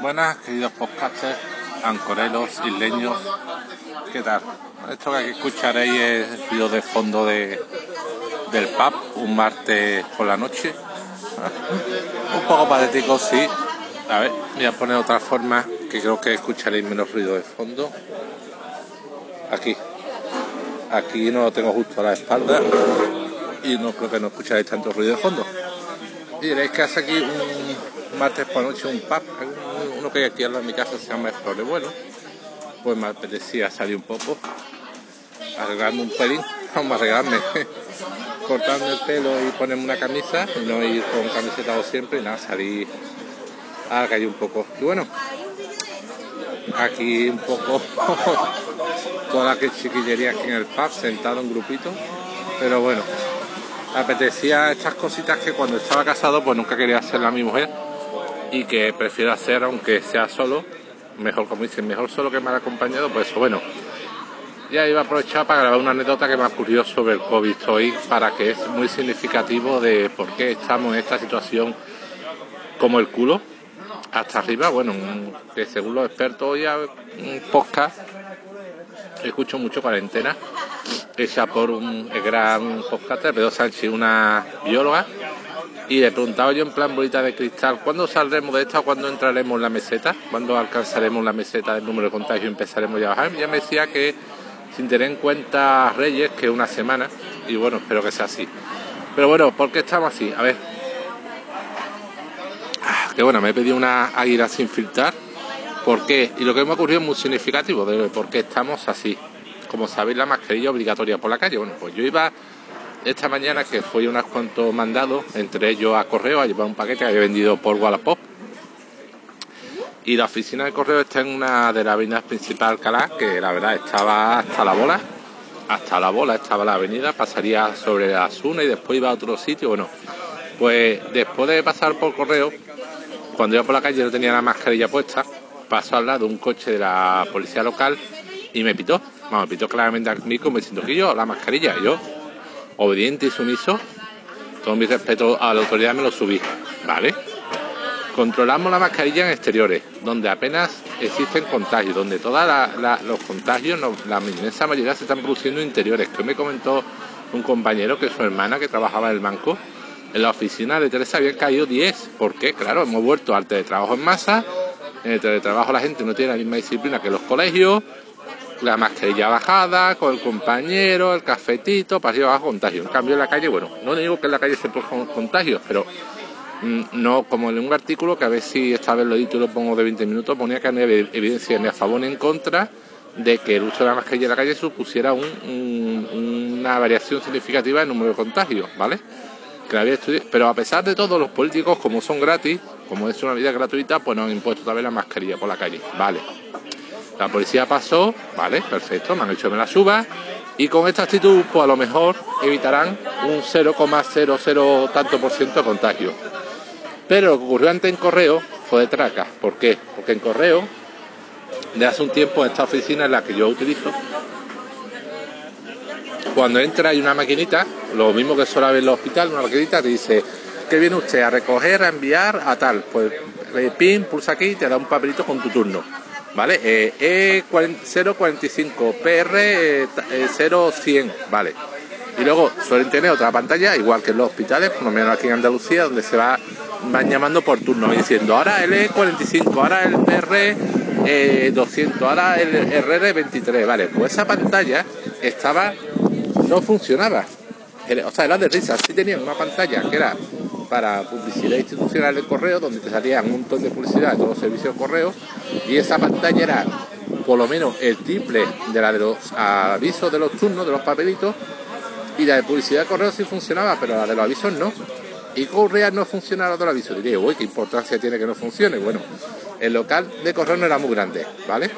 Buenas, queridos podcasters, ancorelos, isleños, ¿qué tal? Esto que aquí escucharéis es el ruido de fondo de, del pub, un martes por la noche. un poco patético, sí. A ver, voy a poner otra forma que creo que escucharéis menos ruido de fondo. Aquí. Aquí no lo tengo justo a la espalda y no creo que no escucharéis tanto ruido de fondo. Y diréis que hace aquí un martes por la noche un pub, uno que hay aquí de mi casa se llama Flores Bueno. Pues me apetecía salir un poco, arreglarme un pelín, vamos a arreglarme, cortarme el pelo y ponerme una camisa no ir con camiseta o siempre y nada, salir a la calle un poco. Y bueno, aquí un poco toda la chiquillería aquí en el pub, sentado en grupito, pero bueno, apetecía estas cositas que cuando estaba casado pues nunca quería hacerla a mi mujer y que prefiero hacer aunque sea solo, mejor como dicen, mejor solo que mal acompañado, pues bueno. Ya iba a aprovechar para grabar una anécdota que me ocurrido sobre el COVID hoy, para que es muy significativo de por qué estamos en esta situación como el culo, hasta arriba. Bueno, que según los expertos hoy un podcast, escucho mucho cuarentena, hecha por un gran podcaster, Pedro Sánchez, una bióloga, y le preguntaba yo en plan bolita de cristal, ¿cuándo saldremos de esta o cuándo entraremos en la meseta? ¿Cuándo alcanzaremos la meseta del número de contagios y empezaremos ya a bajar? Y ella me decía que sin tener en cuenta Reyes, que una semana, y bueno, espero que sea así. Pero bueno, ¿por qué estamos así? A ver. Ah, que bueno, me he pedido una águila sin filtrar. ¿Por qué? Y lo que me ha ocurrido es muy significativo de por qué estamos así. Como sabéis, la mascarilla obligatoria por la calle. Bueno, pues yo iba esta mañana que fui unos cuantos mandados, entre ellos a correo, a llevar un paquete que había vendido por Wallapop. Y la oficina de correo está en una de las avenidas principal Alcalá, que la verdad estaba hasta la bola, hasta la bola estaba la avenida, pasaría sobre la Asuna y después iba a otro sitio. Bueno, pues después de pasar por correo, cuando iba por la calle no tenía la mascarilla puesta, pasó al lado un coche de la policía local y me pitó. Me pitó claramente a mí como diciendo que yo, la mascarilla, yo, obediente y sumiso, todo mi respeto a la autoridad me lo subí, ¿vale? Controlamos la mascarilla en exteriores, donde apenas existen contagios, donde todos los contagios, la inmensa mayoría se están produciendo en interiores. Que me comentó un compañero que su hermana, que trabajaba en el banco, en la oficina de Teresa habían caído 10. ¿Por qué? Claro, hemos vuelto al teletrabajo en masa. En el teletrabajo la gente no tiene la misma disciplina que los colegios. La mascarilla bajada, con el compañero, el cafetito, para abajo, contagio. En cambio en la calle, bueno, no digo que en la calle se produzcan contagios, pero no como en un artículo que a ver si esta vez lo edito y lo pongo de 20 minutos, ponía que no había evidencia ni a favor ni en contra de que el uso de la mascarilla en la calle supusiera una variación significativa en número de contagios, ¿vale? Pero a pesar de todo, los políticos, como son gratis, como es una vida gratuita, pues no han impuesto también la mascarilla por la calle, ¿vale? La policía pasó, ¿vale? Perfecto, me han hecho me la suba, y con esta actitud, pues a lo mejor evitarán un 0,00 tanto por ciento de contagio. Pero lo que ocurrió antes en correo fue de traca. ¿Por qué? Porque en correo, de hace un tiempo en esta oficina en la que yo utilizo, cuando entra hay una maquinita, lo mismo que suele haber en los hospitales, una maquinita que dice, ¿qué viene usted? A recoger, a enviar, a tal. Pues pin, pulsa aquí y te da un papelito con tu turno. ¿Vale? Eh, E045, PR 0100, ¿vale? Y luego suelen tener otra pantalla, igual que en los hospitales, por lo menos aquí en Andalucía, donde se va, van llamando por turno, diciendo ahora el E45, ahora el PR 200, ahora el RR23, ¿vale? Pues esa pantalla estaba, no funcionaba. O sea, era de risa, sí tenían una pantalla que era para publicidad institucional de correo, donde te salían un montón de publicidad de todos los servicios de correo, y esa pantalla era por lo menos el triple de la de los avisos de los turnos, de los papelitos, y la de publicidad de correo sí funcionaba, pero la de los avisos no. Y Correa no funcionaba la de los avisos. Diría, uy, qué importancia tiene que no funcione. Bueno, el local de correo no era muy grande, ¿vale?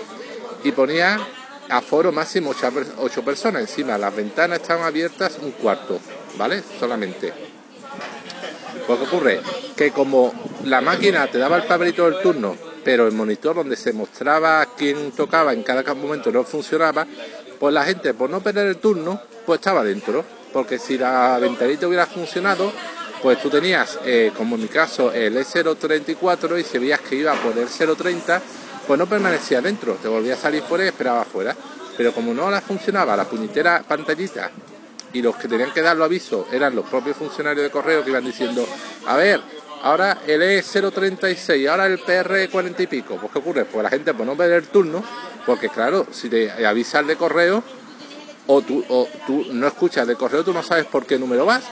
Y ponía aforo máximo 8 personas. Encima las ventanas estaban abiertas un cuarto, ¿vale? Solamente. Pues ¿qué ocurre? Que como la máquina te daba el papelito del turno, pero el monitor donde se mostraba quién tocaba en cada momento no funcionaba, pues la gente, por no perder el turno, pues estaba dentro. Porque si la ventanita hubiera funcionado, pues tú tenías, eh, como en mi caso, el E034 y si veías que iba por el 030, pues no permanecía dentro, te volvía a salir fuera y esperaba afuera. Pero como no la funcionaba la puñetera pantallita y los que tenían que dar los avisos eran los propios funcionarios de correo que iban diciendo, a ver, ahora el E036, ahora el PR40 y pico, pues ¿qué ocurre? Pues la gente pues no ver el turno, porque claro, si te avisas de correo o tú, o tú no escuchas de correo, tú no sabes por qué número vas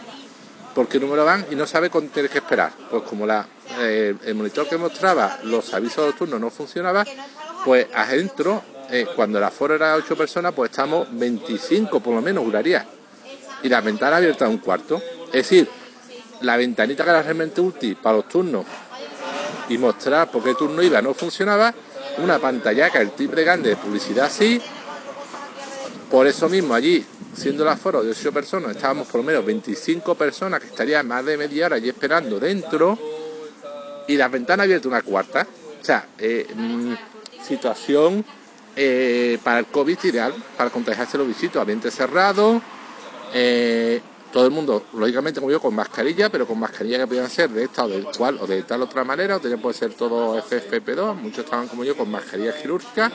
por qué número van y no sabe cuánto tienes que esperar. Pues como la, eh, el monitor que mostraba los avisos de turno no funcionaba, pues adentro, eh, cuando el aforo era 8 personas, pues estamos 25 por lo menos, juraría. Y la ventana abierta a un cuarto. Es decir, la ventanita que era realmente útil para los turnos y mostrar por qué turno iba no funcionaba, una pantalla que el triple grande de publicidad sí. Por eso mismo allí siendo el aforo de 8 personas, estábamos por lo menos 25 personas que estarían más de media hora allí esperando dentro y la ventana abierta una cuarta. O sea, eh, mm, situación eh, para el COVID ideal, para contagiarse los visitos, ambiente cerrado, eh, todo el mundo, lógicamente, como yo, con mascarilla, pero con mascarilla que podían ser de esta o de cual o de tal otra manera, o también puede ser todo FFP2, muchos estaban como yo con mascarilla quirúrgica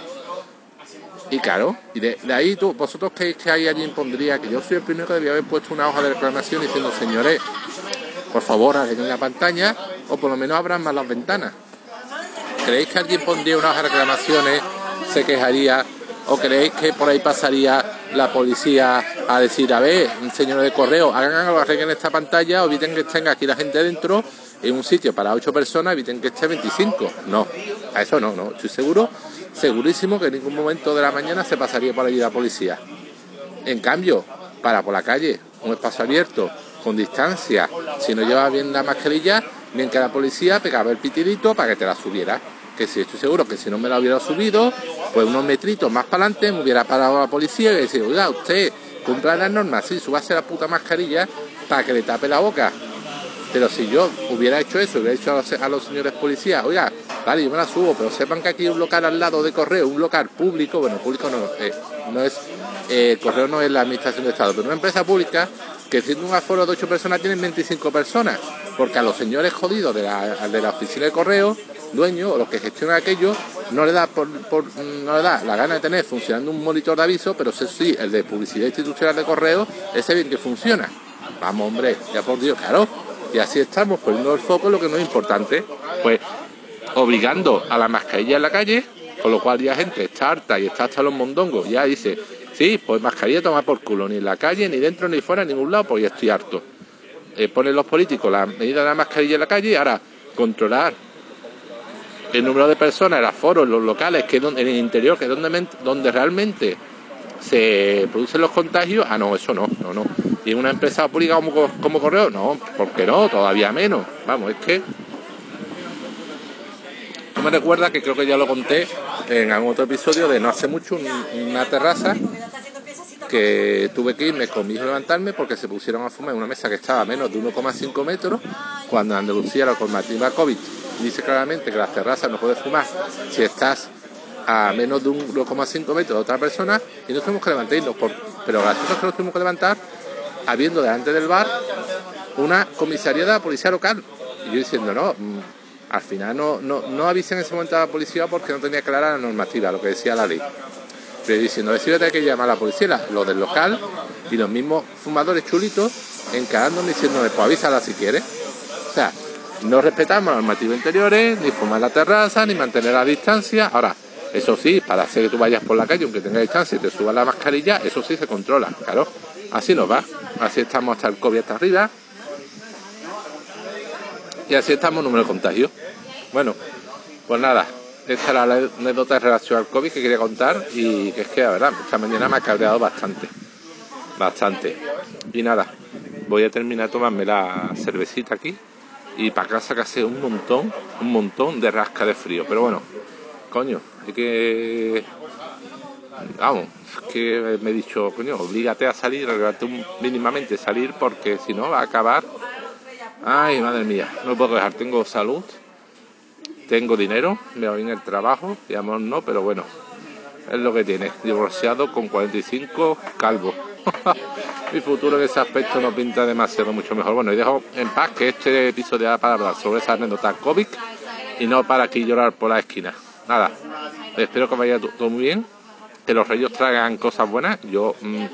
y claro, y de, ahí tú, vosotros creéis que ahí alguien pondría, que yo soy el primero que debía haber puesto una hoja de reclamación diciendo, señores, por favor, arreglen la pantalla o por lo menos abran más las ventanas. ¿Creéis que alguien pondría una hoja de reclamaciones, se quejaría o creéis que por ahí pasaría la policía a decir, a ver, señores de correo, hagan algo, arreglen esta pantalla o eviten que estén aquí la gente dentro en un sitio para ocho personas, eviten que esté 25? No, a eso no, no, estoy seguro segurísimo que en ningún momento de la mañana se pasaría por allí la policía. En cambio, para por la calle, un espacio abierto, con distancia, si no llevaba bien la mascarilla, bien que la policía pegaba el pitidito para que te la subiera. Que si estoy seguro que si no me la hubiera subido, pues unos metritos más para adelante me hubiera parado la policía y decir, oiga, usted cumpla las normas, sí, subase la puta mascarilla para que le tape la boca. Pero si yo hubiera hecho eso, hubiera dicho a los, señores policías, oiga, vale, yo me la subo, pero sepan que aquí hay un local al lado de correo, un local público, bueno, público no, eh, no es, eh, correo no es la administración de Estado, pero una empresa pública que siendo un aforo de 8 personas tienen 25 personas, porque a los señores jodidos de la, de la oficina de correo, dueños o los que gestionan aquello, no le da por, no le da la gana de tener funcionando un monitor de aviso, pero sí, el de publicidad institucional de correo, ese bien que funciona. Vamos, hombre, ya por Dios, claro y así estamos poniendo el foco en lo que no es importante, pues obligando a la mascarilla en la calle, con lo cual ya gente está harta y está hasta los mondongos, ya dice, sí, pues mascarilla toma por culo, ni en la calle, ni dentro, ni fuera, en ningún lado, pues ya estoy harto. Eh, ponen los políticos la medida de la mascarilla en la calle y ahora controlar el número de personas, el aforo los locales, que en el interior, que es donde, donde realmente se producen los contagios, ah, no, eso no, no, no. ¿Y una empresa pública como, como correo? No, ¿por qué no? Todavía menos. Vamos, es que... Me recuerdas que creo que ya lo conté en algún otro episodio de no hace mucho, una terraza que tuve que irme con mi hijo levantarme porque se pusieron a fumar en una mesa que estaba a menos de 1,5 metros, cuando Andalucía la normativa COVID dice claramente que las terrazas no puedes fumar si estás a menos de un 1,5 metros de otra persona y nos tuvimos que levantarnos. Por, pero gracioso que nos tuvimos que levantar habiendo delante del bar una comisaría de la policía local. Y yo diciendo, no, mm, al final no, no, no avisen en ese momento a la policía porque no tenía clara la normativa, lo que decía la ley. Pero diciendo, a ver que llamar a la policía, lo del local y los mismos fumadores chulitos encarándome diciéndome, pues avísala si quieres. O sea, no respetamos normativas interiores, ni fumar la terraza, ni mantener la distancia. Ahora, eso sí, para hacer que tú vayas por la calle, aunque tengas distancia y te subas la mascarilla, eso sí se controla, claro. Así nos va. Así estamos hasta el COVID hasta arriba. Y así estamos número de contagio. Bueno, pues nada, esta era la anécdota en relación al COVID que quería contar y que es que la verdad, esta mañana me ha cabreado bastante. Bastante. Y nada, voy a terminar de tomarme la cervecita aquí y para casa que hace un montón, un montón de rasca de frío. Pero bueno, coño, hay que. Vamos, que me he dicho, coño, oblígate a salir, un, mínimamente salir, porque si no va a acabar. Ay, madre mía, no puedo dejar, tengo salud, tengo dinero, me va bien el trabajo, digamos no, pero bueno, es lo que tiene, divorciado con 45, calvo. mi futuro en ese aspecto no pinta demasiado mucho mejor. Bueno, y dejo en paz que este episodio era para hablar sobre esa anécdota COVID y no para aquí llorar por la esquina. Nada, espero que vaya todo muy bien, que los reyes traigan cosas buenas. Yo mm,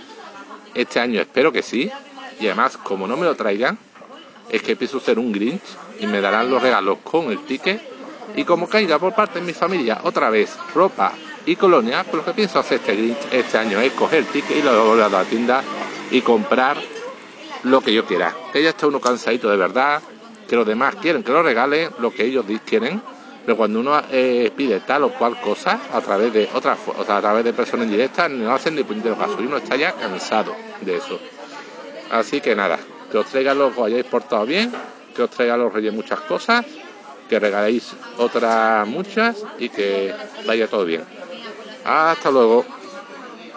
este año espero que sí. Y además, como no me lo traigan, es que pienso ser un Grinch y me darán los regalos con el ticket. Y como caiga por parte de mi familia otra vez ropa y colonia, pues lo que pienso hacer este Grinch este año es coger el ticket y lo volver a la tienda y comprar lo que yo quiera. Que ya está uno cansadito de verdad, que los demás quieren que lo regale lo que ellos quieren, pero cuando uno eh, pide tal o cual cosa a través de otras, o a través de personas indirectas, no hacen ni puñetero caso y uno está ya cansado de eso. Así que nada, que os traigan los que hayáis portado bien, que os traigan los reyes muchas cosas, que regaléis otras muchas y que vaya todo bien. Hasta luego.